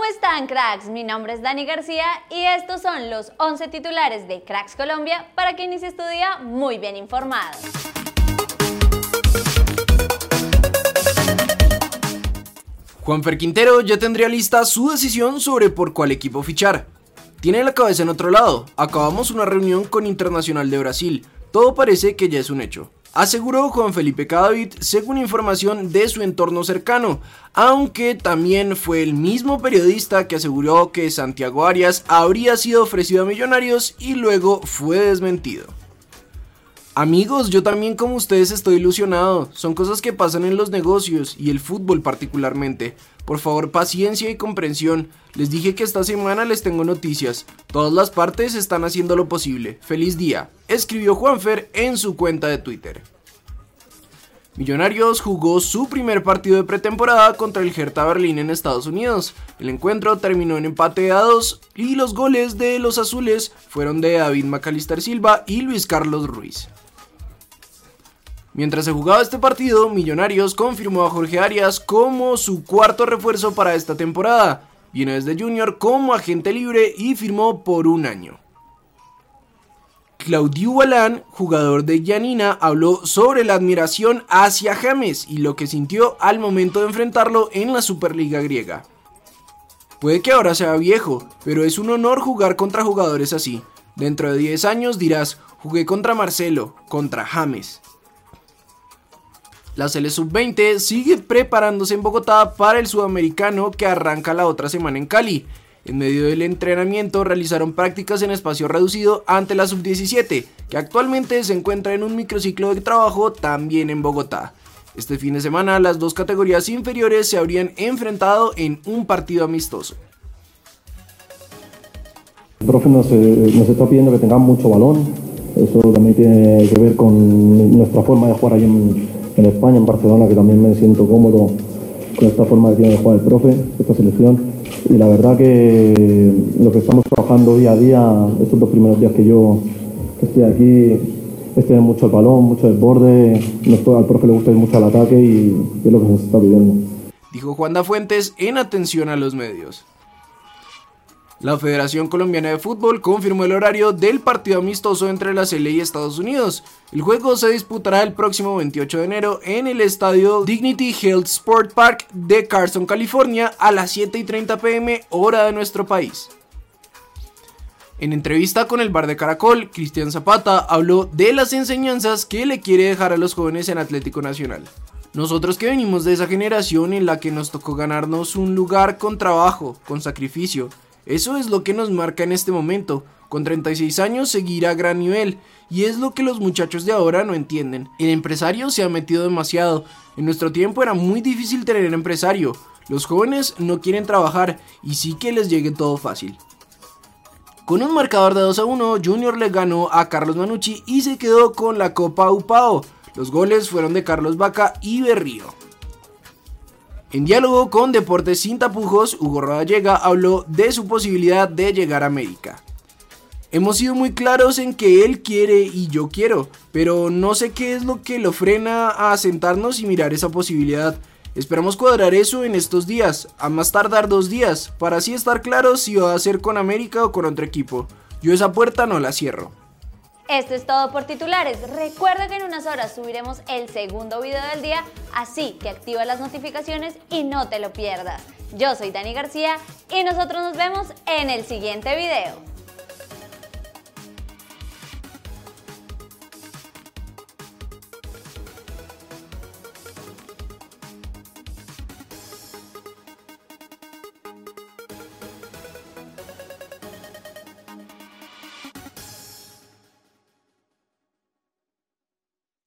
¿Cómo están cracks? Mi nombre es Dani García y estos son los 11 titulares de Cracks Colombia para que inicie tu día muy bien informado. Juanfer Quintero ya tendría lista su decisión sobre por cuál equipo fichar. Tiene la cabeza en otro lado, acabamos una reunión con Internacional de Brasil, todo parece que ya es un hecho. Aseguró Juan Felipe Cadavid según información de su entorno cercano, aunque también fue el mismo periodista que aseguró que Santiago Arias habría sido ofrecido a Millonarios y luego fue desmentido. Amigos, yo también como ustedes estoy ilusionado. Son cosas que pasan en los negocios y el fútbol particularmente. Por favor, paciencia y comprensión. Les dije que esta semana les tengo noticias. Todas las partes están haciendo lo posible. Feliz día, escribió Juanfer en su cuenta de Twitter. Millonarios jugó su primer partido de pretemporada contra el Hertha Berlín en Estados Unidos. El encuentro terminó en empate a 2 y los goles de los azules fueron de David Macalister Silva y Luis Carlos Ruiz. Mientras se jugaba este partido, Millonarios confirmó a Jorge Arias como su cuarto refuerzo para esta temporada. Viene desde Junior como agente libre y firmó por un año. Claudio Balán, jugador de Yanina, habló sobre la admiración hacia James y lo que sintió al momento de enfrentarlo en la Superliga griega. Puede que ahora sea viejo, pero es un honor jugar contra jugadores así. Dentro de 10 años dirás, jugué contra Marcelo, contra James. La Sele Sub-20 sigue preparándose en Bogotá para el sudamericano que arranca la otra semana en Cali. En medio del entrenamiento realizaron prácticas en espacio reducido ante la Sub-17, que actualmente se encuentra en un microciclo de trabajo también en Bogotá. Este fin de semana las dos categorías inferiores se habrían enfrentado en un partido amistoso. El profe nos, eh, está pidiendo que tengamos mucho balón, eso también tiene que ver con nuestra forma de jugar ahí en, en España, en Barcelona, que también me siento cómodo con esta forma que tiene de jugar el profe, esta selección. Y la verdad que lo que estamos trabajando día a día, estos dos primeros días que yo estoy aquí, es tener mucho el balón, mucho el borde, al profe le gusta mucho el ataque y, y es lo que se está pidiendo. Dijo Juan da Fuentes en atención a los medios. La Federación Colombiana de Fútbol confirmó el horario del partido amistoso entre la CLE y Estados Unidos. El juego se disputará el próximo 28 de enero en el estadio Dignity Health Sport Park de Carson, California, a las 7 y 30 pm, hora de nuestro país. En entrevista con el Bar de Caracol, Cristian Zapata habló de las enseñanzas que le quiere dejar a los jóvenes en Atlético Nacional. Nosotros que venimos de esa generación en la que nos tocó ganarnos un lugar con trabajo, con sacrificio, eso es lo que nos marca en este momento. Con 36 años seguirá a gran nivel y es lo que los muchachos de ahora no entienden. El empresario se ha metido demasiado. En nuestro tiempo era muy difícil tener empresario. Los jóvenes no quieren trabajar y sí que les llegue todo fácil. Con un marcador de 2 a 1, Junior le ganó a Carlos Manucci y se quedó con la Copa UPAO. Los goles fueron de Carlos Vaca y Berrío. En diálogo con Deportes Sin Tapujos, Hugo Rodallega habló de su posibilidad de llegar a América. Hemos sido muy claros en que él quiere y yo quiero, pero no sé qué es lo que lo frena a sentarnos y mirar esa posibilidad. Esperamos cuadrar eso en estos días, a más tardar dos días, para así estar claros si va a ser con América o con otro equipo. Yo esa puerta no la cierro. Esto es todo por titulares. Recuerda que en unas horas subiremos el segundo video del día, así que activa las notificaciones y no te lo pierdas. Yo soy Dani García y nosotros nos vemos en el siguiente video.